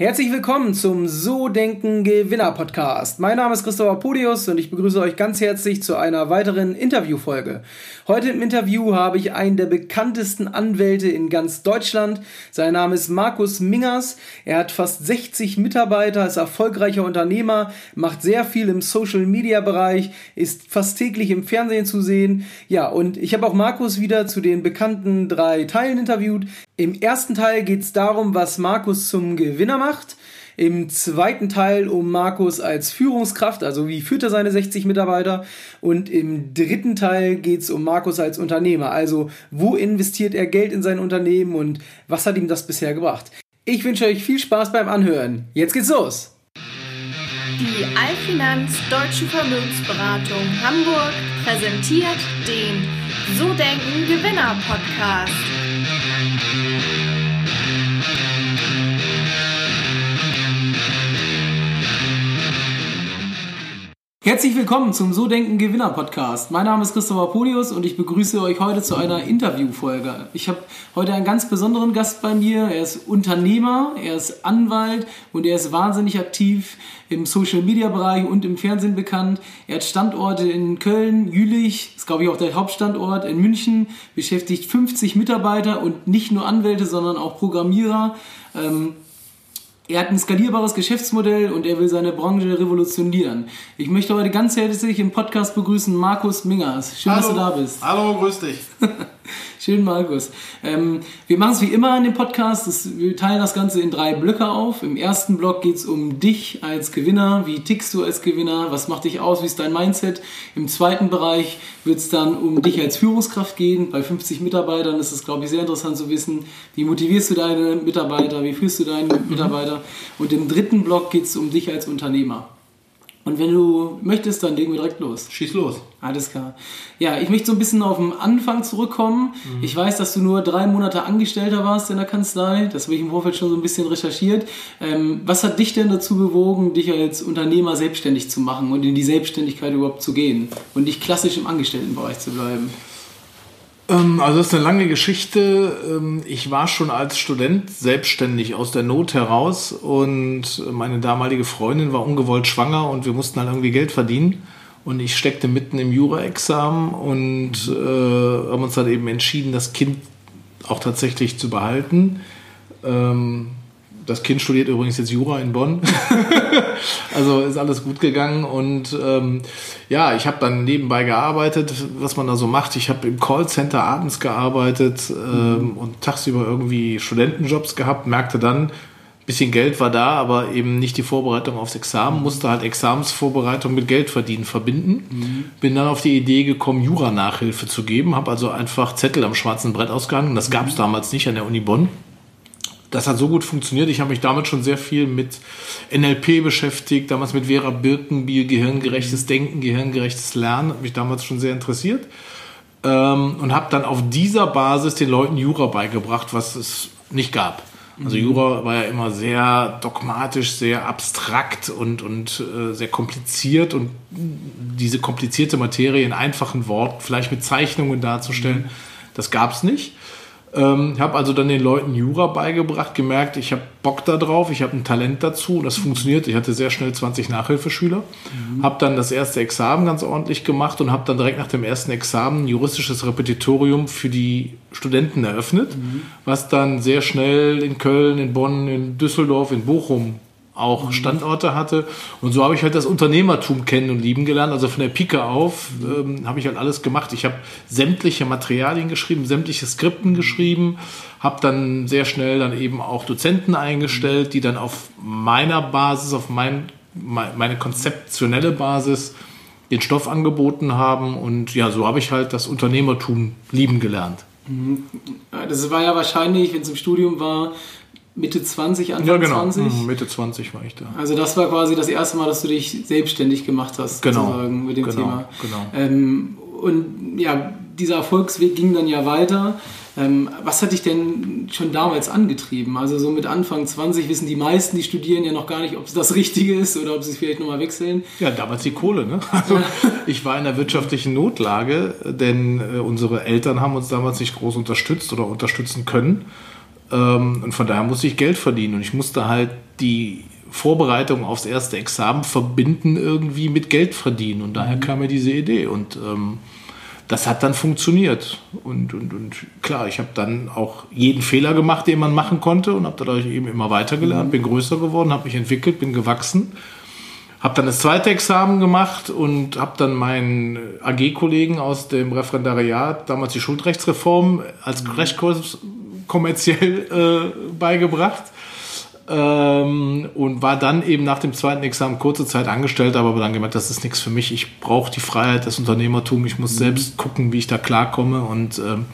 Herzlich willkommen zum So Denken Gewinner Podcast. Mein Name ist Christopher Podius und ich begrüße euch ganz herzlich zu einer weiteren Interviewfolge. Heute im Interview habe ich einen der bekanntesten Anwälte in ganz Deutschland. Sein Name ist Markus Mingers. Er hat fast 60 Mitarbeiter, ist erfolgreicher Unternehmer, macht sehr viel im Social Media Bereich, ist fast täglich im Fernsehen zu sehen. Ja, und ich habe auch Markus wieder zu den bekannten drei Teilen interviewt. Im ersten Teil geht es darum, was Markus zum Gewinner macht macht. Im zweiten Teil um Markus als Führungskraft, also wie führt er seine 60 Mitarbeiter. Und im dritten Teil geht es um Markus als Unternehmer, also wo investiert er Geld in sein Unternehmen und was hat ihm das bisher gebracht. Ich wünsche euch viel Spaß beim Anhören. Jetzt geht's los! Die Allfinanz Deutsche Vermögensberatung Hamburg präsentiert den So Denken Gewinner Podcast. Herzlich willkommen zum So Denken Gewinner Podcast. Mein Name ist Christopher Polius und ich begrüße euch heute zu einer Interviewfolge. Ich habe heute einen ganz besonderen Gast bei mir. Er ist Unternehmer, er ist Anwalt und er ist wahnsinnig aktiv im Social Media Bereich und im Fernsehen bekannt. Er hat Standorte in Köln, Jülich, ist glaube ich auch der Hauptstandort in München, beschäftigt 50 Mitarbeiter und nicht nur Anwälte, sondern auch Programmierer. Ähm, er hat ein skalierbares Geschäftsmodell und er will seine Branche revolutionieren. Ich möchte heute ganz herzlich im Podcast begrüßen Markus Mingers. Schön, Hallo. dass du da bist. Hallo, grüß dich. Schön, Markus. Ähm, wir machen es wie immer in dem Podcast. Das, wir teilen das Ganze in drei Blöcke auf. Im ersten Block geht es um dich als Gewinner. Wie tickst du als Gewinner? Was macht dich aus? Wie ist dein Mindset? Im zweiten Bereich wird es dann um dich als Führungskraft gehen. Bei 50 Mitarbeitern ist es, glaube ich, sehr interessant zu wissen, wie motivierst du deine Mitarbeiter? Wie führst du deine Mitarbeiter? Und im dritten Block geht es um dich als Unternehmer. Und wenn du möchtest, dann legen wir direkt los. Schieß los. Alles klar. Ja, ich möchte so ein bisschen auf den Anfang zurückkommen. Mhm. Ich weiß, dass du nur drei Monate Angestellter warst in der Kanzlei. Das habe ich im Vorfeld schon so ein bisschen recherchiert. Ähm, was hat dich denn dazu bewogen, dich als Unternehmer selbstständig zu machen und in die Selbstständigkeit überhaupt zu gehen und nicht klassisch im Angestelltenbereich zu bleiben? Ähm, also das ist eine lange Geschichte. Ähm, ich war schon als Student selbstständig aus der Not heraus und meine damalige Freundin war ungewollt schwanger und wir mussten halt irgendwie Geld verdienen. Und ich steckte mitten im Jura-Examen und äh, haben uns dann eben entschieden, das Kind auch tatsächlich zu behalten. Ähm, das Kind studiert übrigens jetzt Jura in Bonn. also ist alles gut gegangen. Und ähm, ja, ich habe dann nebenbei gearbeitet, was man da so macht. Ich habe im Callcenter abends gearbeitet ähm, und tagsüber irgendwie Studentenjobs gehabt, merkte dann, bisschen Geld war da, aber eben nicht die Vorbereitung aufs Examen, musste halt Examensvorbereitung mit Geldverdienen verbinden. Mhm. Bin dann auf die Idee gekommen, Jura-Nachhilfe zu geben, habe also einfach Zettel am schwarzen Brett ausgehangen. Das gab es mhm. damals nicht an der Uni Bonn das hat so gut funktioniert. Ich habe mich damals schon sehr viel mit NLP beschäftigt, damals mit Vera Birkenbiel, gehirngerechtes Denken, gehirngerechtes Lernen, hat mich damals schon sehr interessiert. Ähm, und habe dann auf dieser Basis den Leuten Jura beigebracht, was es nicht gab. Also mhm. Jura war ja immer sehr dogmatisch, sehr abstrakt und, und äh, sehr kompliziert und diese komplizierte Materie in einfachen Worten, vielleicht mit Zeichnungen darzustellen, mhm. das gab es nicht. Ähm, habe also dann den Leuten Jura beigebracht, gemerkt, ich habe Bock da drauf, ich habe ein Talent dazu, das funktioniert. Ich hatte sehr schnell 20 Nachhilfeschüler, mhm. habe dann das erste Examen ganz ordentlich gemacht und habe dann direkt nach dem ersten Examen ein juristisches Repetitorium für die Studenten eröffnet, mhm. was dann sehr schnell in Köln, in Bonn, in Düsseldorf, in Bochum auch mhm. Standorte hatte. Und so habe ich halt das Unternehmertum kennen und lieben gelernt. Also von der Pike auf ähm, habe ich halt alles gemacht. Ich habe sämtliche Materialien geschrieben, sämtliche Skripten geschrieben, habe dann sehr schnell dann eben auch Dozenten eingestellt, die dann auf meiner Basis, auf mein, meine konzeptionelle Basis den Stoff angeboten haben. Und ja, so habe ich halt das Unternehmertum lieben gelernt. Mhm. Das war ja wahrscheinlich, wenn es im Studium war, Mitte 20, Anfang ja, genau. 20? Mhm, Mitte 20 war ich da. Also das war quasi das erste Mal, dass du dich selbstständig gemacht hast, genau. sozusagen, mit dem genau. Thema. Genau. Ähm, und ja, dieser Erfolgsweg ging dann ja weiter. Ähm, was hat dich denn schon damals angetrieben? Also so mit Anfang 20 wissen die meisten, die studieren ja noch gar nicht, ob es das Richtige ist oder ob sie es vielleicht nochmal wechseln. Ja, damals die Kohle. Ne? Also ich war in einer wirtschaftlichen Notlage, denn äh, unsere Eltern haben uns damals nicht groß unterstützt oder unterstützen können. Ähm, und von daher musste ich Geld verdienen und ich musste halt die Vorbereitung aufs erste Examen verbinden irgendwie mit Geld verdienen. Und daher mhm. kam mir diese Idee. Und ähm, das hat dann funktioniert. Und, und, und klar, ich habe dann auch jeden Fehler gemacht, den man machen konnte und habe dadurch eben immer weitergelernt, mhm. bin größer geworden, habe mich entwickelt, bin gewachsen. Habe dann das zweite Examen gemacht und habe dann meinen AG-Kollegen aus dem Referendariat damals die Schuldrechtsreform als mhm. Crashkurs kommerziell äh, beigebracht ähm, und war dann eben nach dem zweiten Examen kurze Zeit angestellt, aber dann gemerkt, das ist nichts für mich. Ich brauche die Freiheit, das Unternehmertum. Ich muss mhm. selbst gucken, wie ich da klarkomme und ähm,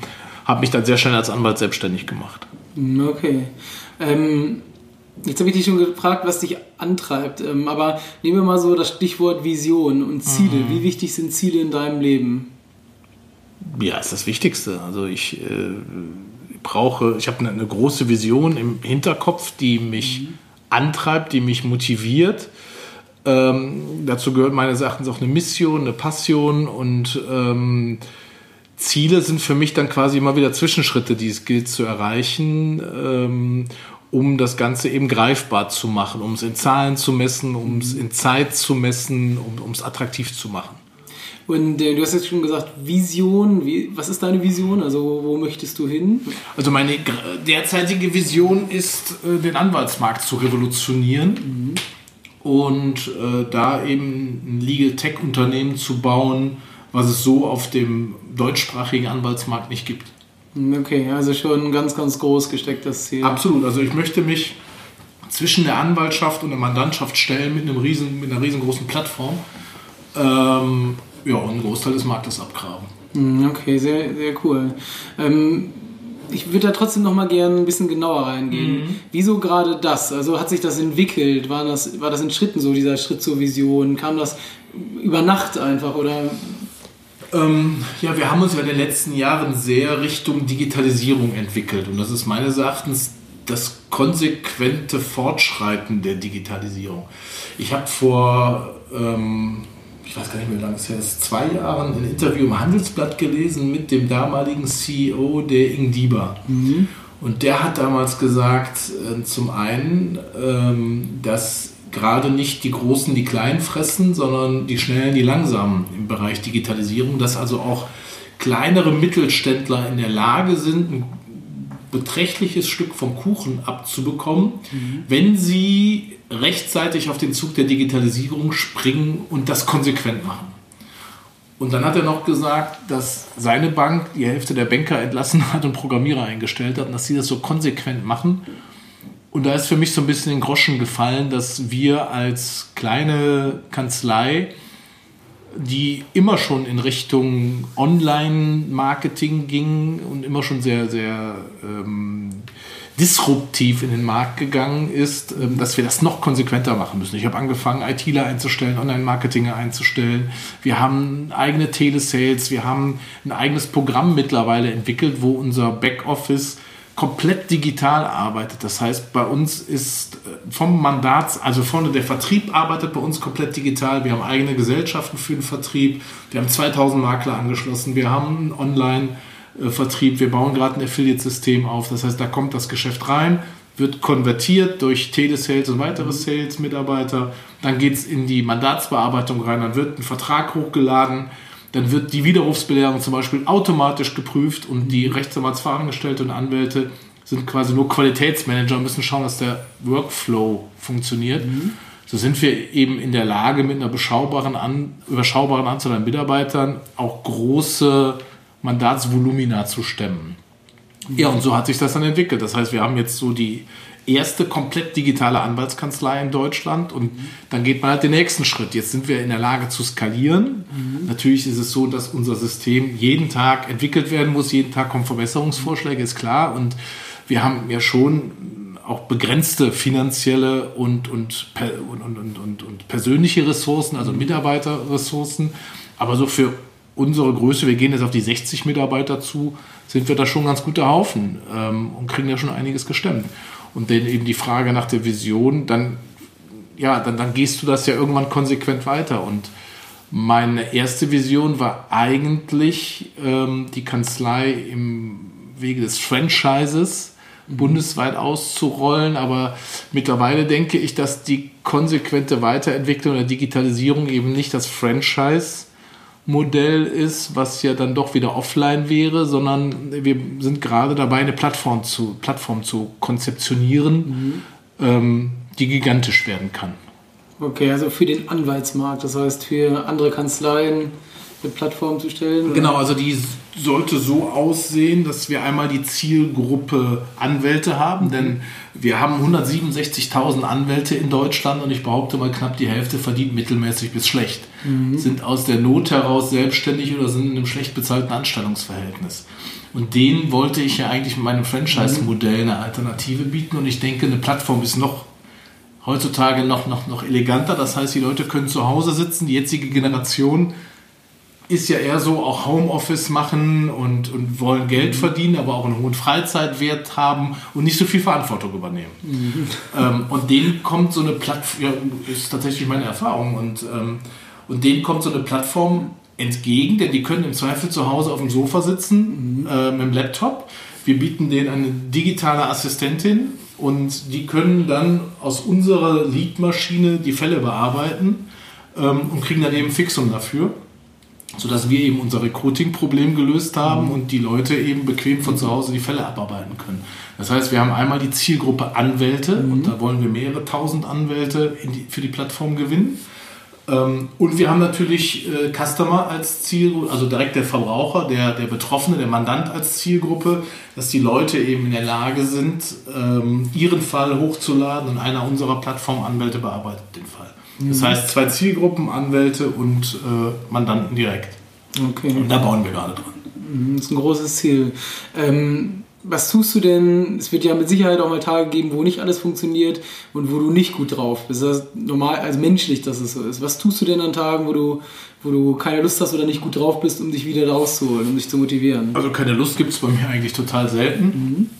habe mich dann sehr schnell als Anwalt selbstständig gemacht. Mhm, okay. Ähm, jetzt habe ich dich schon gefragt, was dich antreibt, ähm, aber nehmen wir mal so das Stichwort Vision und Ziele. Mhm. Wie wichtig sind Ziele in deinem Leben? Ja, ist das Wichtigste. Also ich äh, brauche, ich habe eine, eine, große Vision im Hinterkopf, die mich mhm. antreibt, die mich motiviert. Ähm, dazu gehört meines Erachtens auch eine Mission, eine Passion und ähm, Ziele sind für mich dann quasi immer wieder Zwischenschritte, die es gilt zu erreichen, ähm, um das Ganze eben greifbar zu machen, um es in Zahlen zu messen, um es in Zeit zu messen, um es attraktiv zu machen. Und äh, du hast jetzt schon gesagt, Vision. Wie, was ist deine Vision? Also wo möchtest du hin? Also meine derzeitige Vision ist, äh, den Anwaltsmarkt zu revolutionieren mhm. und äh, da eben ein Legal Tech Unternehmen zu bauen, was es so auf dem deutschsprachigen Anwaltsmarkt nicht gibt. Okay, also schon ein ganz, ganz groß gestecktes Ziel. Absolut. Also ich möchte mich zwischen der Anwaltschaft und der Mandantschaft stellen mit, einem riesen, mit einer riesengroßen Plattform. Ähm, ja, und einen Großteil des Marktes abgraben. Hm, okay, sehr, sehr cool. Ähm, ich würde da trotzdem noch mal gerne ein bisschen genauer reingehen. Mhm. Wieso gerade das? Also hat sich das entwickelt? War das, war das in Schritten so, dieser Schritt zur Vision? Kam das über Nacht einfach oder? Ähm, ja, wir haben uns ja in den letzten Jahren sehr Richtung Digitalisierung entwickelt und das ist meines Erachtens das konsequente Fortschreiten der Digitalisierung. Ich habe vor ähm, ich weiß gar nicht mehr, wie lange es her ist, zwei Jahren ein Interview im Handelsblatt gelesen mit dem damaligen CEO der Ingdiba. Mhm. Und der hat damals gesagt, äh, zum einen, ähm, dass gerade nicht die Großen die Kleinen fressen, sondern die Schnellen die Langsamen im Bereich Digitalisierung, dass also auch kleinere Mittelständler in der Lage sind, ein beträchtliches Stück vom Kuchen abzubekommen, mhm. wenn sie rechtzeitig auf den Zug der Digitalisierung springen und das konsequent machen. Und dann hat er noch gesagt, dass seine Bank die Hälfte der Banker entlassen hat und Programmierer eingestellt hat und dass sie das so konsequent machen. Und da ist für mich so ein bisschen in Groschen gefallen, dass wir als kleine Kanzlei, die immer schon in Richtung Online-Marketing ging und immer schon sehr, sehr ähm, disruptiv in den Markt gegangen ist, ähm, dass wir das noch konsequenter machen müssen. Ich habe angefangen, ITler einzustellen, Online-Marketinger einzustellen. Wir haben eigene Telesales, wir haben ein eigenes Programm mittlerweile entwickelt, wo unser Backoffice komplett digital arbeitet. Das heißt, bei uns ist äh, vom Mandats, also vorne der Vertrieb arbeitet bei uns komplett digital. Wir haben eigene Gesellschaften für den Vertrieb. Wir haben 2000 Makler angeschlossen. Wir haben Online- äh, Vertrieb. Wir bauen gerade ein Affiliate-System auf. Das heißt, da kommt das Geschäft rein, wird konvertiert durch Telesales und weitere Sales-Mitarbeiter. Dann geht es in die Mandatsbearbeitung rein. Dann wird ein Vertrag hochgeladen. Dann wird die Widerrufsbelehrung zum Beispiel automatisch geprüft und die Rechtsanwaltsfachangestellte und Anwälte sind quasi nur Qualitätsmanager und müssen schauen, dass der Workflow funktioniert. Mhm. So sind wir eben in der Lage, mit einer beschaubaren an, überschaubaren Anzahl an Mitarbeitern auch große Mandatsvolumina zu stemmen. Ja, und so hat sich das dann entwickelt. Das heißt, wir haben jetzt so die erste komplett digitale Anwaltskanzlei in Deutschland und dann geht man halt den nächsten Schritt. Jetzt sind wir in der Lage zu skalieren. Mhm. Natürlich ist es so, dass unser System jeden Tag entwickelt werden muss, jeden Tag kommen Verbesserungsvorschläge, ist klar. Und wir haben ja schon auch begrenzte finanzielle und, und, und, und, und, und persönliche Ressourcen, also Mitarbeiterressourcen. Aber so für unsere Größe, wir gehen jetzt auf die 60 Mitarbeiter zu, sind wir da schon ein ganz guter Haufen ähm, und kriegen ja schon einiges gestemmt. Und dann eben die Frage nach der Vision, dann, ja, dann, dann gehst du das ja irgendwann konsequent weiter. Und meine erste Vision war eigentlich ähm, die Kanzlei im Wege des Franchises mhm. bundesweit auszurollen. Aber mittlerweile denke ich, dass die konsequente Weiterentwicklung der Digitalisierung eben nicht das Franchise Modell ist, was ja dann doch wieder offline wäre, sondern wir sind gerade dabei, eine Plattform zu, Plattform zu konzeptionieren, mhm. ähm, die gigantisch werden kann. Okay, also für den Anwaltsmarkt, das heißt für andere Kanzleien eine Plattform zu stellen? Genau, also die sollte so aussehen, dass wir einmal die Zielgruppe Anwälte haben, denn wir haben 167.000 Anwälte in Deutschland und ich behaupte mal, knapp die Hälfte verdient mittelmäßig bis schlecht. Mhm. Sind aus der Not heraus selbstständig oder sind in einem schlecht bezahlten Anstellungsverhältnis. Und denen wollte ich ja eigentlich mit meinem Franchise-Modell eine Alternative bieten und ich denke, eine Plattform ist noch heutzutage noch, noch, noch eleganter. Das heißt, die Leute können zu Hause sitzen, die jetzige Generation ist ja eher so auch Homeoffice machen und, und wollen Geld mhm. verdienen, aber auch einen hohen Freizeitwert haben und nicht so viel Verantwortung übernehmen. Mhm. Ähm, und denen kommt so eine Plattform, ja, ist tatsächlich meine Erfahrung, und, ähm, und denen kommt so eine Plattform entgegen, denn die können im Zweifel zu Hause auf dem Sofa sitzen mhm. äh, mit dem Laptop. Wir bieten denen eine digitale Assistentin und die können dann aus unserer Leadmaschine die Fälle bearbeiten ähm, und kriegen dann eben Fixum dafür sodass wir eben unser Recruiting-Problem gelöst haben und die Leute eben bequem von zu Hause die Fälle abarbeiten können. Das heißt, wir haben einmal die Zielgruppe Anwälte mhm. und da wollen wir mehrere tausend Anwälte die, für die Plattform gewinnen. Ähm, und wir haben natürlich äh, Customer als Zielgruppe, also direkt der Verbraucher, der, der Betroffene, der Mandant als Zielgruppe, dass die Leute eben in der Lage sind, ähm, ihren Fall hochzuladen und einer unserer Plattformanwälte bearbeitet den Fall. Das mhm. heißt, zwei Zielgruppen, Anwälte und äh, Mandanten direkt. Okay. Und da bauen wir gerade dran. Mhm, das ist ein großes Ziel. Ähm, was tust du denn? Es wird ja mit Sicherheit auch mal Tage geben, wo nicht alles funktioniert und wo du nicht gut drauf bist. Das ist normal, also menschlich, dass es so ist. Was tust du denn an Tagen, wo du, wo du keine Lust hast oder nicht gut drauf bist, um dich wieder rauszuholen, um dich zu motivieren? Also keine Lust gibt es bei mir eigentlich total selten. Mhm.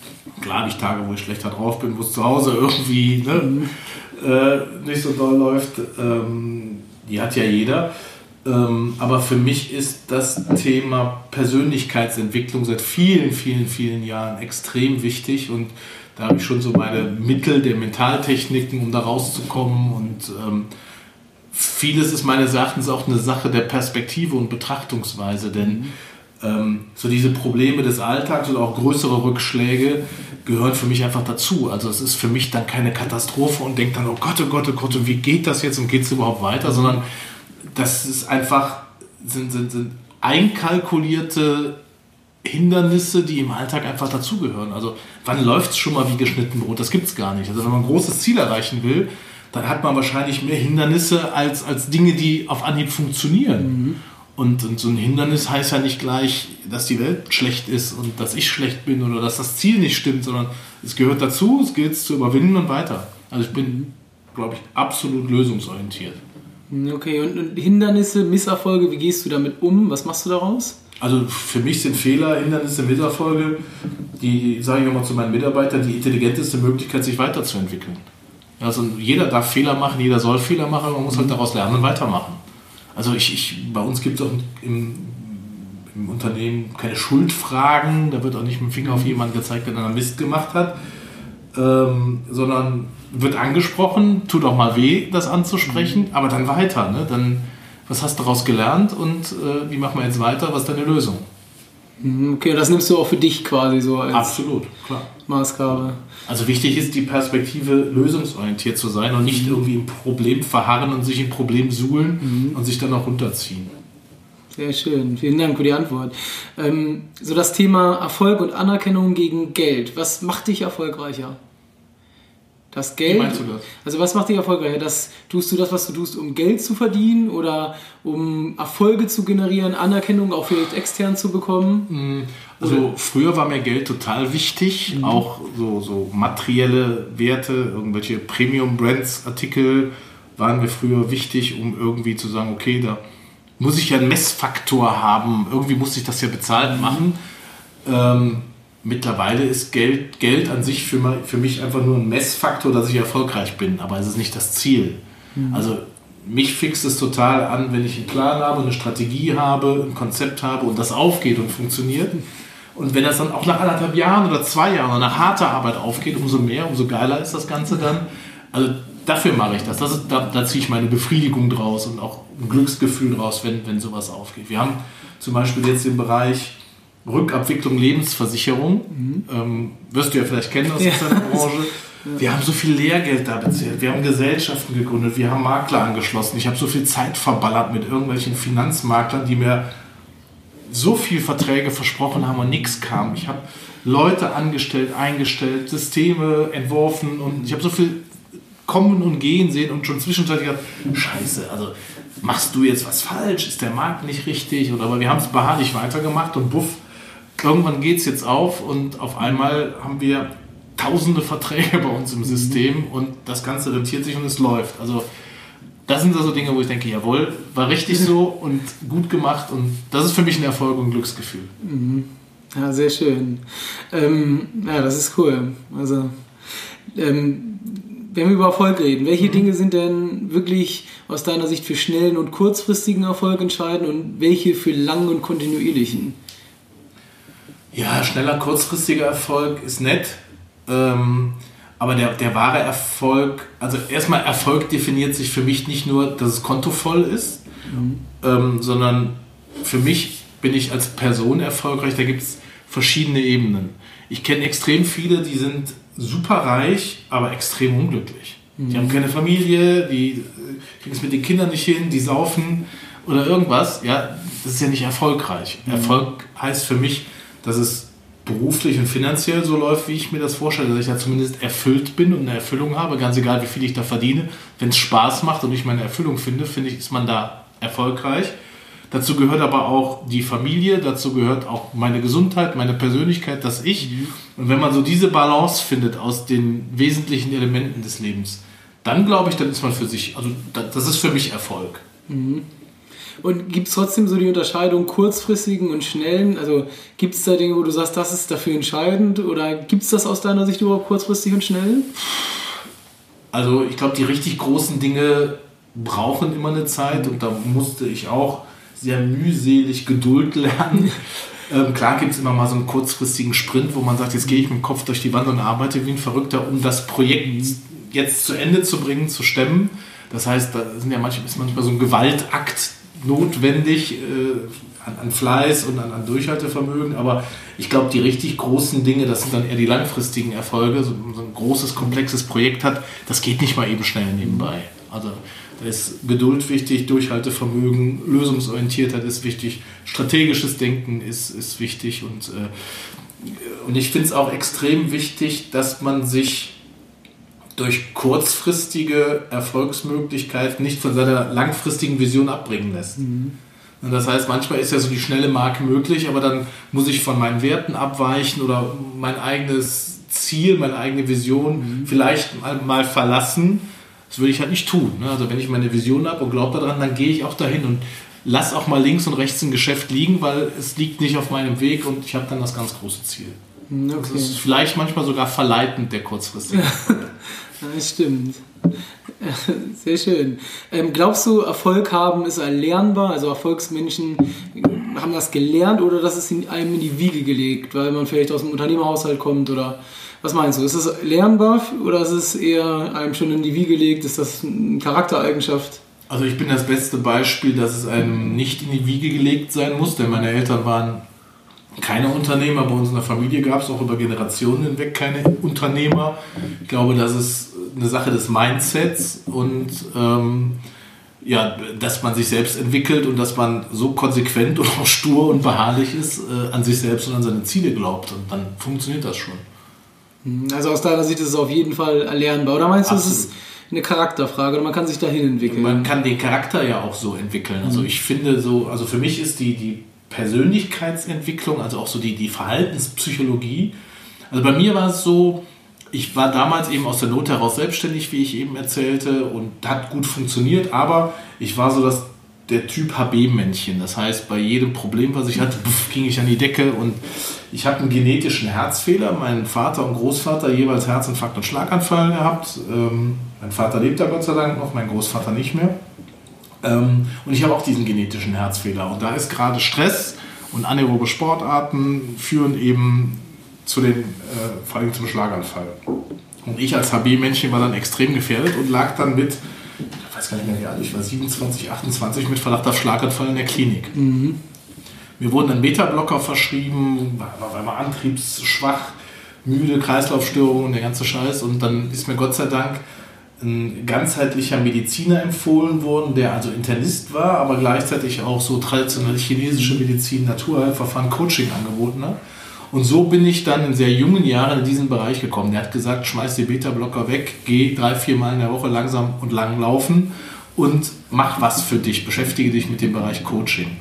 Klar habe ich Tage, wo ich schlechter drauf bin, wo es zu Hause irgendwie ne, mhm. Äh, nicht so doll läuft. Ähm, die hat ja jeder. Ähm, aber für mich ist das Thema Persönlichkeitsentwicklung seit vielen, vielen, vielen Jahren extrem wichtig und da habe ich schon so meine Mittel der Mentaltechniken, um da rauszukommen und ähm, vieles ist meines Erachtens auch eine Sache der Perspektive und Betrachtungsweise, denn ähm, so diese Probleme des Alltags oder auch größere Rückschläge gehören für mich einfach dazu. Also es ist für mich dann keine Katastrophe und denkt dann, oh Gott, oh Gott, oh Gott, und wie geht das jetzt und geht es überhaupt weiter, sondern das ist einfach, sind, sind, sind einkalkulierte Hindernisse, die im Alltag einfach dazugehören. Also wann läuft es schon mal wie geschnitten Brot? Das gibt es gar nicht. Also wenn man ein großes Ziel erreichen will, dann hat man wahrscheinlich mehr Hindernisse als, als Dinge, die auf Anhieb funktionieren. Mhm. Und, und, so ein Hindernis heißt ja nicht gleich, dass die Welt schlecht ist und dass ich schlecht bin oder dass das Ziel nicht stimmt, sondern es gehört dazu, es gilt es zu überwinden und weiter. Also ich bin, glaube ich, absolut lösungsorientiert. Okay, und Hindernisse, Misserfolge, wie gehst du damit um? Was machst du daraus? Also für mich sind Fehler, Hindernisse, Misserfolge, die, sage ich mal zu meinen Mitarbeitern, die intelligenteste Möglichkeit, sich weiterzuentwickeln. Also jeder darf Fehler machen, jeder soll Fehler machen, man muss halt daraus lernen und weitermachen. Also ich, ich bei uns gibt es auch im, im, Unternehmen keine Schuldfragen, da wird auch nicht mit dem Finger auf jemanden gezeigt, der einen Mist gemacht hat, ähm, sondern wird angesprochen, tut auch mal weh, das anzusprechen, mhm. aber dann weiter. Ne? Dann, was hast du daraus gelernt und äh, wie machen wir jetzt weiter? Was ist deine Lösung? Mhm, okay, das nimmst du auch für dich quasi so als Absolut, klar. Maßgabe. Also wichtig ist die Perspektive, lösungsorientiert zu sein und nicht mhm. irgendwie im Problem verharren und sich im Problem suhlen mhm. und sich dann auch runterziehen. Sehr schön, vielen Dank für die Antwort. Ähm, so das Thema Erfolg und Anerkennung gegen Geld. Was macht dich erfolgreicher? Das Geld. Wie meinst du das? Also was macht dich erfolgreicher? Das, tust du das, was du tust, um Geld zu verdienen oder um Erfolge zu generieren, Anerkennung auch vielleicht extern zu bekommen? Mm, also oder? früher war mir Geld total wichtig, mhm. auch so, so materielle Werte, irgendwelche Premium-Brands-Artikel waren mir früher wichtig, um irgendwie zu sagen, okay, da muss ich ja einen Messfaktor haben, irgendwie muss ich das ja bezahlt machen. Ähm, mittlerweile ist Geld, Geld an sich für, für mich einfach nur ein Messfaktor, dass ich erfolgreich bin, aber es ist nicht das Ziel. Mhm. Also mich fixt es total an, wenn ich einen Plan habe, eine Strategie habe, ein Konzept habe und das aufgeht und funktioniert. Und wenn das dann auch nach anderthalb Jahren oder zwei Jahren oder nach harter Arbeit aufgeht, umso mehr, umso geiler ist das Ganze dann. Also dafür mache ich das. das ist, da, da ziehe ich meine Befriedigung draus und auch ein Glücksgefühl draus, wenn, wenn sowas aufgeht. Wir haben zum Beispiel jetzt den Bereich Rückabwicklung Lebensversicherung. Mhm. Ähm, wirst du ja vielleicht kennen aus ja. der Branche. Wir haben so viel Lehrgeld da bezahlt, wir haben Gesellschaften gegründet, wir haben Makler angeschlossen. Ich habe so viel Zeit verballert mit irgendwelchen Finanzmaklern, die mir so viel Verträge versprochen haben und nichts kam. Ich habe Leute angestellt, eingestellt, Systeme entworfen und ich habe so viel kommen und gehen sehen und schon zwischenzeitlich gedacht, scheiße, also machst du jetzt was falsch, ist der Markt nicht richtig? Oder aber wir haben es beharrlich weitergemacht und buff, irgendwann geht es jetzt auf und auf einmal haben wir tausende Verträge bei uns im mhm. System und das Ganze rentiert sich und es läuft. Also das sind so Dinge, wo ich denke, jawohl, war richtig so und gut gemacht und das ist für mich ein Erfolg und ein Glücksgefühl. Mhm. Ja, sehr schön. Ähm, ja, das ist cool. Also, ähm, wenn wir über Erfolg reden, welche mhm. Dinge sind denn wirklich aus deiner Sicht für schnellen und kurzfristigen Erfolg entscheidend und welche für langen und kontinuierlichen? Ja, schneller, kurzfristiger Erfolg ist nett. Ähm, aber der, der wahre Erfolg, also erstmal Erfolg definiert sich für mich nicht nur, dass das Konto voll ist, mhm. ähm, sondern für mich bin ich als Person erfolgreich. Da gibt es verschiedene Ebenen. Ich kenne extrem viele, die sind super reich, aber extrem unglücklich. Mhm. Die haben keine Familie, die kriegen es mit den Kindern nicht hin, die saufen oder irgendwas. Ja, das ist ja nicht erfolgreich. Mhm. Erfolg heißt für mich, dass es beruflich und finanziell so läuft, wie ich mir das vorstelle, dass ich da zumindest erfüllt bin und eine Erfüllung habe, ganz egal, wie viel ich da verdiene. Wenn es Spaß macht und ich meine Erfüllung finde, finde ich, ist man da erfolgreich. Dazu gehört aber auch die Familie, dazu gehört auch meine Gesundheit, meine Persönlichkeit, das Ich. Mhm. Und wenn man so diese Balance findet aus den wesentlichen Elementen des Lebens, dann glaube ich, dann ist man für sich, also das ist für mich Erfolg. Mhm. Und gibt es trotzdem so die Unterscheidung kurzfristigen und schnellen? Also gibt es da Dinge, wo du sagst, das ist dafür entscheidend? Oder gibt es das aus deiner Sicht überhaupt kurzfristig und schnell? Also ich glaube, die richtig großen Dinge brauchen immer eine Zeit und da musste ich auch sehr mühselig Geduld lernen. Ähm, klar gibt es immer mal so einen kurzfristigen Sprint, wo man sagt, jetzt gehe ich mit dem Kopf durch die Wand und arbeite wie ein Verrückter, um das Projekt jetzt zu Ende zu bringen, zu stemmen. Das heißt, da sind ja manchmal, ist manchmal so ein Gewaltakt notwendig äh, an, an, Fleiß und an, an, Durchhaltevermögen, aber ich glaube, die richtig großen Dinge, das sind dann eher die langfristigen Erfolge. So, so, ein großes, komplexes Projekt hat, das geht nicht mal eben schnell nebenbei. Also da ist Geduld wichtig, Durchhaltevermögen, Lösungsorientiertheit ist wichtig, strategisches Denken ist, ist wichtig und, äh, und ich finde es auch extrem wichtig, dass man sich durch kurzfristige Erfolgsmöglichkeiten nicht von seiner langfristigen Vision abbringen lässt. Mhm. Das heißt, manchmal ist ja so die schnelle Marke möglich, aber dann muss ich von meinen Werten abweichen oder mein eigenes Ziel, meine eigene Vision mhm. vielleicht mal, mal, verlassen. Das würde ich halt nicht tun. Ne? Also wenn ich meine Vision habe und glaube daran, dann gehe ich auch dahin und lass auch mal links und rechts ein Geschäft liegen, weil es liegt nicht auf meinem Weg und ich habe dann das ganz große Ziel. Mhm, okay. Das ist vielleicht manchmal sogar verleitend, der kurzfristige. Das stimmt. Sehr schön. Ähm, glaubst du, Erfolg haben ist erlernbar? Also Erfolgsmenschen haben das gelernt oder das ist in einem in die Wiege gelegt, weil man vielleicht aus dem Unternehmerhaushalt kommt oder was meinst du? Ist das lernbar oder ist es eher einem schon in die Wiege gelegt? Ist das eine Charaktereigenschaft? Also ich bin das beste Beispiel, dass es einem nicht in die Wiege gelegt sein muss, denn meine Eltern waren keine Unternehmer. Bei uns in der Familie gab es auch über Generationen hinweg keine Unternehmer. Ich glaube, das ist eine Sache des Mindsets und ähm, ja, dass man sich selbst entwickelt und dass man so konsequent und auch stur und beharrlich ist, äh, an sich selbst und an seine Ziele glaubt. Und dann funktioniert das schon. Also aus deiner Sicht ist es auf jeden Fall erlernbar. Oder meinst du, es ist eine Charakterfrage oder man kann sich dahin entwickeln? Man kann den Charakter ja auch so entwickeln. Also hm. ich finde so, also für mich ist die, die Persönlichkeitsentwicklung, also auch so die, die Verhaltenspsychologie. Also bei mir war es so, ich war damals eben aus der Not heraus selbstständig, wie ich eben erzählte, und hat gut funktioniert, aber ich war so das, der Typ HB-Männchen. Das heißt, bei jedem Problem, was ich hatte, ging ich an die Decke und ich habe einen genetischen Herzfehler. Mein Vater und Großvater jeweils Herzinfarkt und Schlaganfall gehabt. Ähm, mein Vater lebt da Gott sei Dank noch, mein Großvater nicht mehr. Ähm, und ich habe auch diesen genetischen Herzfehler. Und da ist gerade Stress Und anaerobe Sportarten führen eben zu den, äh, vor allem zum Schlaganfall. Und ich als HB-Männchen war dann extrem gefährdet und lag dann mit, ich weiß gar nicht mehr wie alt, ich war 27, 28 mit Verdacht auf Schlaganfall in der Klinik. Mhm. Mir wurden dann Beta-Blocker verschrieben, war auf einmal antriebsschwach, müde, Kreislaufstörungen, der ganze Scheiß. Und dann ist mir Gott sei Dank ein ganzheitlicher Mediziner empfohlen worden, der also Internist war, aber gleichzeitig auch so traditionelle chinesische Medizin, Naturheilverfahren, Coaching angeboten hat. Und so bin ich dann in sehr jungen Jahren in diesen Bereich gekommen. Der hat gesagt, schmeiß die Beta-Blocker weg, geh drei, vier Mal in der Woche langsam und lang laufen und mach was für dich, beschäftige dich mit dem Bereich Coaching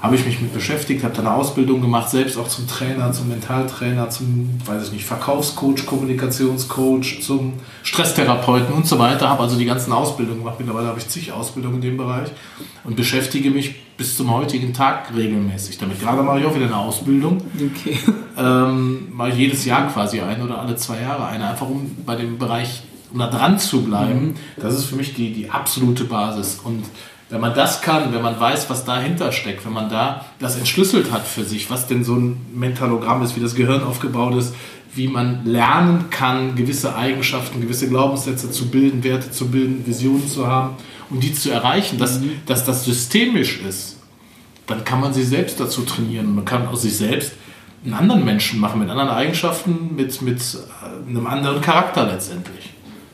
habe ich mich mit beschäftigt, habe dann eine Ausbildung gemacht, selbst auch zum Trainer, zum Mentaltrainer, zum, weiß ich nicht, Verkaufscoach, Kommunikationscoach, zum Stresstherapeuten und so weiter. Habe also die ganzen Ausbildungen gemacht. Mittlerweile habe ich zig Ausbildungen in dem Bereich und beschäftige mich bis zum heutigen Tag regelmäßig damit. Gerade mache ich auch wieder eine Ausbildung. Okay. Ähm, mache ich jedes Jahr quasi eine oder alle zwei Jahre eine, einfach um bei dem Bereich um da dran zu bleiben. Mhm. Das ist für mich die, die absolute Basis. Und wenn man das kann, wenn man weiß, was dahinter steckt, wenn man da das entschlüsselt hat für sich, was denn so ein Mentalogramm ist, wie das Gehirn aufgebaut ist, wie man lernen kann, gewisse Eigenschaften, gewisse Glaubenssätze zu bilden, Werte zu bilden, Visionen zu haben und die zu erreichen, dass, mhm. dass das systemisch ist, dann kann man sich selbst dazu trainieren. Man kann aus sich selbst einen anderen Menschen machen, mit anderen Eigenschaften, mit, mit äh, einem anderen Charakter letztendlich.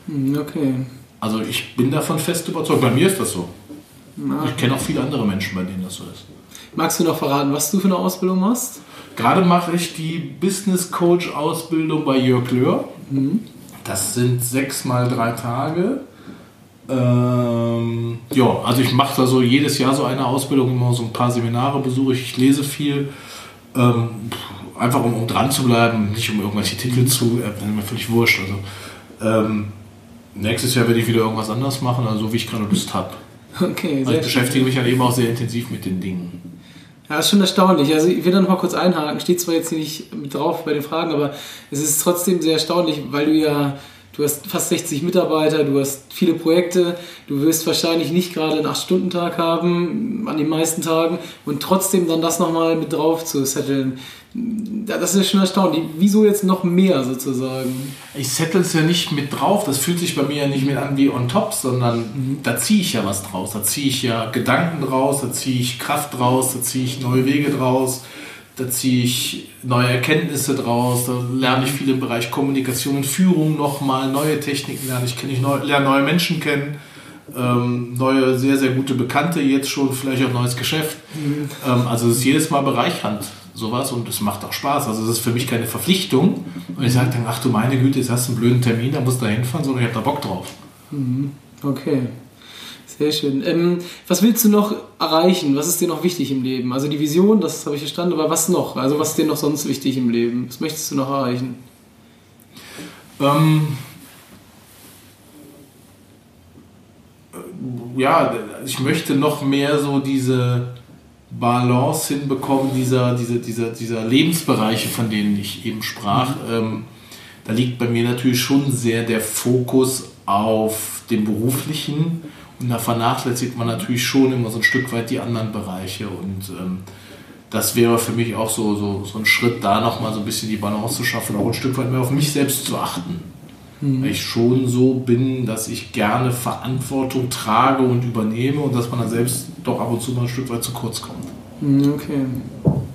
Mhm, okay. Also ich bin davon fest überzeugt. Bei mir ist das so. Na. Ich kenne auch viele andere Menschen, bei denen das so ist. Magst du noch verraten, was du für eine Ausbildung machst? Gerade mache ich die Business Coach Ausbildung bei Jörg Löhr. Mhm. Das sind sechs mal drei Tage. Ähm, ja, also ich mache da so jedes Jahr so eine Ausbildung, immer so ein paar Seminare besuche ich, ich lese viel. Ähm, einfach um, um, dran zu bleiben, nicht um irgendwelche Titel zu, äh, mir völlig wurscht. Also, ähm, nächstes Jahr werde ich wieder irgendwas anderes machen, also wie ich gerade Lust habe. Okay, also ich beschäftige mich halt eben auch sehr intensiv mit den Dingen. Ja, ist schon erstaunlich. Also ich will da noch mal kurz einhaken. Steht zwar jetzt hier nicht mit drauf bei den Fragen, aber es ist trotzdem sehr erstaunlich, weil du ja Du hast fast 60 Mitarbeiter, du hast viele Projekte, du wirst wahrscheinlich nicht gerade einen 8-Stunden-Tag haben an den meisten Tagen und trotzdem dann das nochmal mit drauf zu setteln. Das ist schon erstaunlich. Wieso jetzt noch mehr sozusagen? Ich settle es ja nicht mit drauf, das fühlt sich bei mir ja nicht mehr an wie on top, sondern da ziehe ich ja was draus. Da ziehe ich ja Gedanken draus, da ziehe ich Kraft draus, da ziehe ich neue Wege draus da ziehe ich neue Erkenntnisse draus, da lerne ich viel im Bereich Kommunikation und Führung nochmal, neue Techniken lerne ich, kenne ich neu, lerne neue Menschen kennen, ähm, neue, sehr, sehr gute Bekannte jetzt schon, vielleicht auch neues Geschäft. Mhm. Ähm, also es ist jedes Mal bereichernd, sowas und es macht auch Spaß. Also es ist für mich keine Verpflichtung und ich sage dann, ach du meine Güte, jetzt hast du einen blöden Termin, da musst du da hinfahren, sondern ich habe da Bock drauf. Mhm. Okay. Sehr schön. Ähm, was willst du noch erreichen? Was ist dir noch wichtig im Leben? Also die Vision, das habe ich verstanden, aber was noch? Also was ist dir noch sonst wichtig im Leben? Was möchtest du noch erreichen? Ähm, äh, ja, ich möchte noch mehr so diese Balance hinbekommen, dieser, dieser, dieser, dieser Lebensbereiche, von denen ich eben sprach. Mhm. Ähm, da liegt bei mir natürlich schon sehr der Fokus auf dem beruflichen und da vernachlässigt man natürlich schon immer so ein Stück weit die anderen Bereiche. Und ähm, das wäre für mich auch so, so, so ein Schritt, da nochmal so ein bisschen die Balance zu schaffen, auch ein Stück weit mehr auf mich selbst zu achten. Mhm. Weil ich schon so bin, dass ich gerne Verantwortung trage und übernehme und dass man dann selbst doch ab und zu mal ein Stück weit zu kurz kommt. Mhm, okay.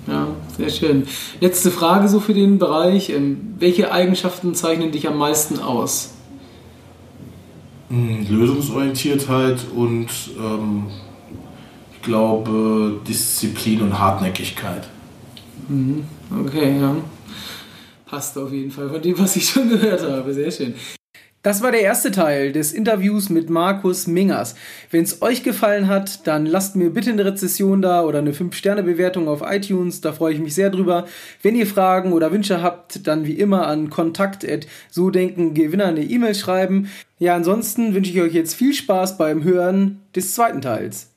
Ja, sehr schön. Letzte Frage so für den Bereich. Ähm, welche Eigenschaften zeichnen dich am meisten aus? Hm, Lösungsorientiertheit und ähm, ich glaube Disziplin und Hartnäckigkeit. Mhm. Okay, ja. Passt auf jeden Fall von dem, was ich schon gehört habe. Sehr schön. Das war der erste Teil des Interviews mit Markus Mingers. Wenn es euch gefallen hat, dann lasst mir bitte eine Rezession da oder eine 5-Sterne-Bewertung auf iTunes, da freue ich mich sehr drüber. Wenn ihr Fragen oder Wünsche habt, dann wie immer an kontakt.sodenkengewinner eine E-Mail schreiben. Ja, ansonsten wünsche ich euch jetzt viel Spaß beim Hören des zweiten Teils.